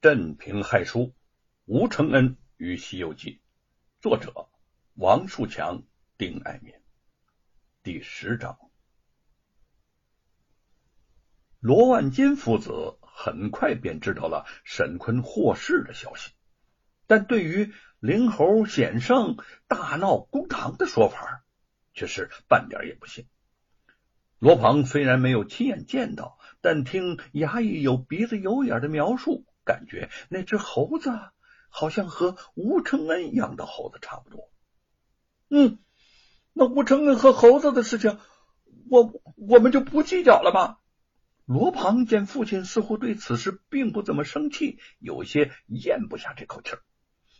镇平害书，吴承恩与《西游记》，作者王树强、丁爱民。第十章，罗万金父子很快便知道了沈坤获释的消息，但对于灵猴险胜、大闹公堂的说法，却是半点也不信。罗鹏虽然没有亲眼见到，但听衙役有鼻子有眼的描述。感觉那只猴子好像和吴承恩养的猴子差不多。嗯，那吴承恩和猴子的事情，我我们就不计较了吧？罗庞见父亲似乎对此事并不怎么生气，有些咽不下这口气儿。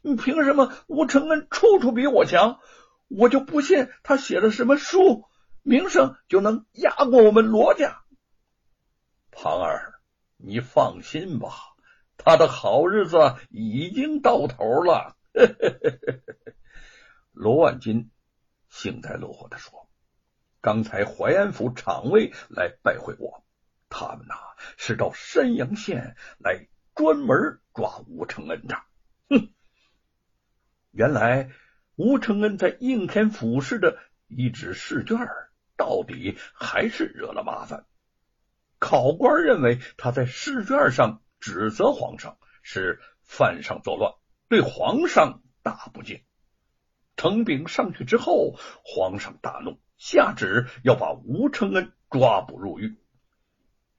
你凭什么吴承恩处处比我强？我就不信他写了什么书，名声就能压过我们罗家。庞儿，你放心吧。他的好日子已经到头了。罗万金幸灾乐祸的说：“刚才淮安府厂尉来拜会我，他们呐是到山阳县来专门抓吴承恩的。哼，原来吴承恩在应天府试的一纸试卷，到底还是惹了麻烦。考官认为他在试卷上。”指责皇上是犯上作乱，对皇上大不敬。程炳上去之后，皇上大怒，下旨要把吴承恩抓捕入狱。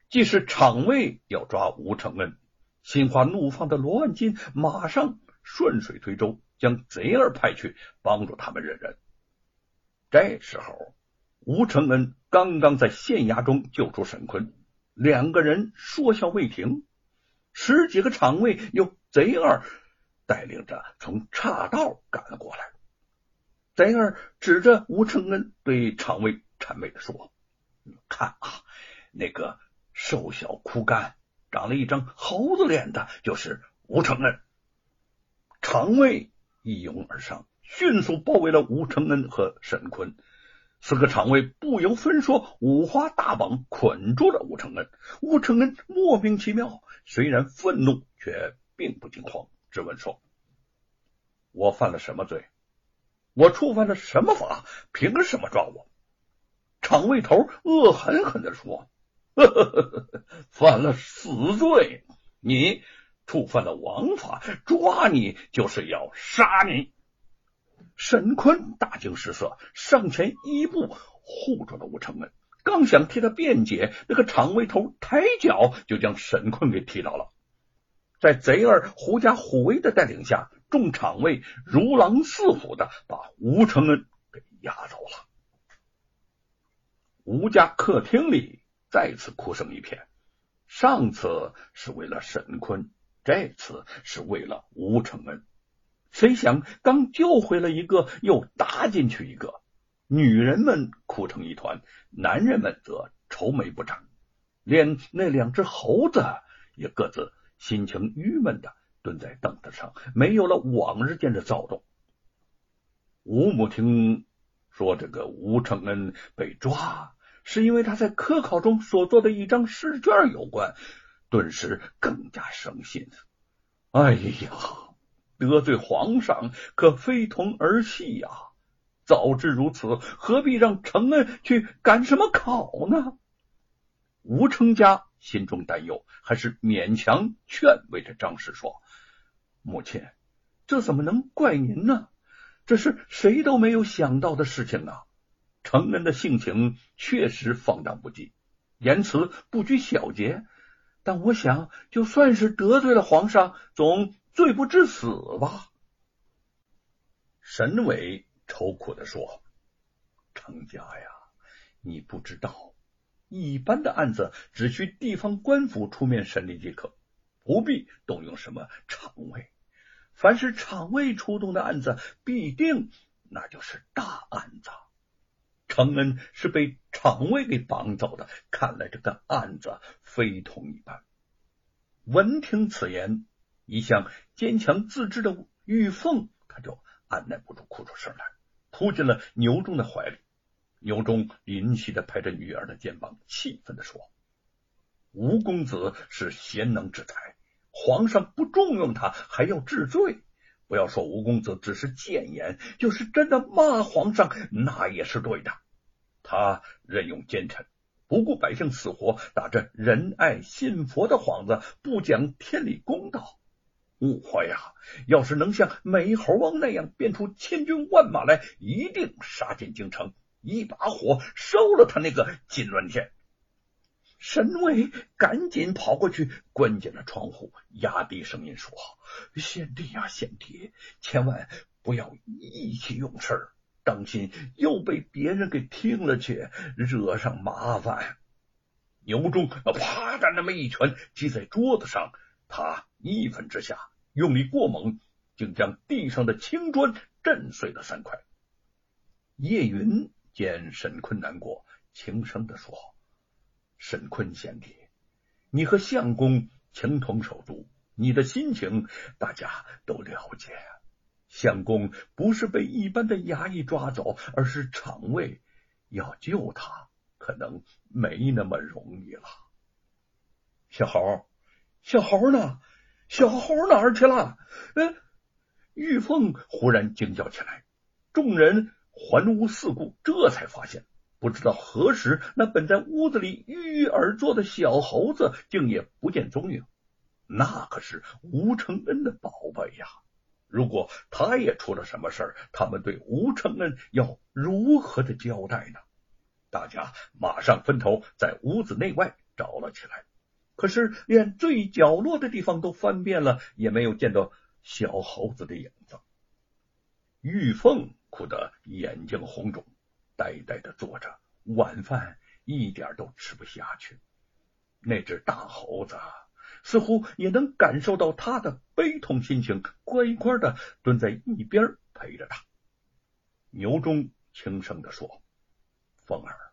既是厂尉要抓吴承恩，心花怒放的罗万金马上顺水推舟，将贼儿派去帮助他们认人。这时候，吴承恩刚刚在县衙中救出沈坤，两个人说笑未停。十几个厂尉由贼二带领着从岔道赶了过来。贼二指着吴承恩对厂尉谄媚的说：“看啊，那个瘦小枯干、长了一张猴子脸的，就是吴承恩。”厂尉一拥而上，迅速包围了吴承恩和沈坤。四个厂尉不由分说，五花大绑捆住了吴承恩。吴承恩莫名其妙，虽然愤怒，却并不惊慌，质问说：“我犯了什么罪？我触犯了什么法？凭什么抓我？”厂尉头恶狠狠的说：“呵呵呵呵，犯了死罪！你触犯了王法，抓你就是要杀你。”沈坤大惊失色，上前一步护住了吴承恩，刚想替他辩解，那个厂卫头抬脚就将沈坤给踢倒了。在贼儿狐假虎威的带领下，众厂卫如狼似虎的把吴承恩给押走了。吴家客厅里再次哭声一片，上次是为了沈坤，这次是为了吴承恩。谁想刚救回了一个，又搭进去一个，女人们哭成一团，男人们则愁眉不展，连那两只猴子也各自心情郁闷的蹲在凳子上，没有了往日间的躁动。吴母听说这个吴承恩被抓，是因为他在科考中所做的一张试卷有关，顿时更加生心。哎呀！得罪皇上可非同儿戏呀！早知如此，何必让承恩去赶什么考呢？吴成家心中担忧，还是勉强劝慰着张氏说：“母亲，这怎么能怪您呢？这是谁都没有想到的事情啊！承恩的性情确实放荡不羁，言辞不拘小节，但我想，就算是得罪了皇上，总……”罪不至死吧？沈伟愁苦的说：“程家呀，你不知道，一般的案子只需地方官府出面审理即可，不必动用什么厂尉。凡是厂尉出动的案子，必定那就是大案子。程恩是被厂尉给绑走的，看来这个案子非同一般。”闻听此言。一向坚强自制的玉凤，他就按耐不住哭出声来，扑进了牛忠的怀里。牛忠怜惜的拍着女儿的肩膀，气愤的说：“吴公子是贤能之才，皇上不重用他，还要治罪。不要说吴公子只是谏言，就是真的骂皇上，那也是对的。他任用奸臣，不顾百姓死活，打着仁爱信佛的幌子，不讲天理公道。误会呀！要是能像美猴王那样变出千军万马来，一定杀进京城，一把火烧了他那个金銮殿。沈巍赶紧跑过去，关紧了窗户，压低声音说：“贤弟呀，贤弟，千万不要意气用事，当心又被别人给听了去，惹上麻烦。”牛忠啪的那么一拳击在桌子上，他一愤之下用力过猛，竟将地上的青砖震碎了三块。叶云见沈坤难过，轻声的说。沈坤贤弟，你和相公情同手足，你的心情大家都了解。相公不是被一般的衙役抓走，而是厂卫要救他，可能没那么容易了。小猴，小猴呢？小猴哪儿去了？嗯，玉凤忽然惊叫起来，众人环屋四顾，这才发现。不知道何时，那本在屋子里郁郁而坐的小猴子竟也不见踪影。那可是吴承恩的宝贝呀！如果他也出了什么事儿，他们对吴承恩要如何的交代呢？大家马上分头在屋子内外找了起来，可是连最角落的地方都翻遍了，也没有见到小猴子的影子。玉凤哭得眼睛红肿。呆呆的坐着，晚饭一点都吃不下去。那只大猴子似乎也能感受到他的悲痛心情，乖乖的蹲在一边陪着他。牛忠轻声的说：“凤儿，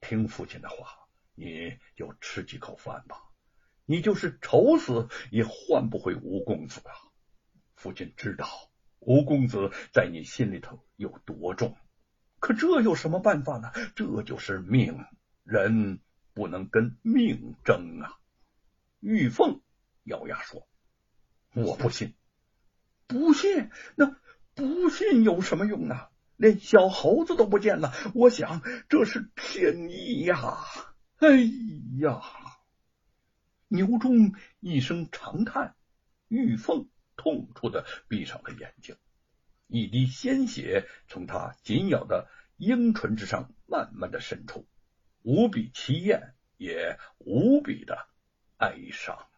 听父亲的话，你就吃几口饭吧。你就是愁死也换不回吴公子啊！父亲知道吴公子在你心里头有多重。”可这有什么办法呢？这就是命，人不能跟命争啊！玉凤咬牙说：“我不信，不信，那不信有什么用呢？连小猴子都不见了，我想这是天意呀！哎呀！”牛忠一声长叹，玉凤痛楚的闭上了眼睛。一滴鲜血从他紧咬的樱唇之上慢慢的渗出，无比凄艳，也无比的哀伤。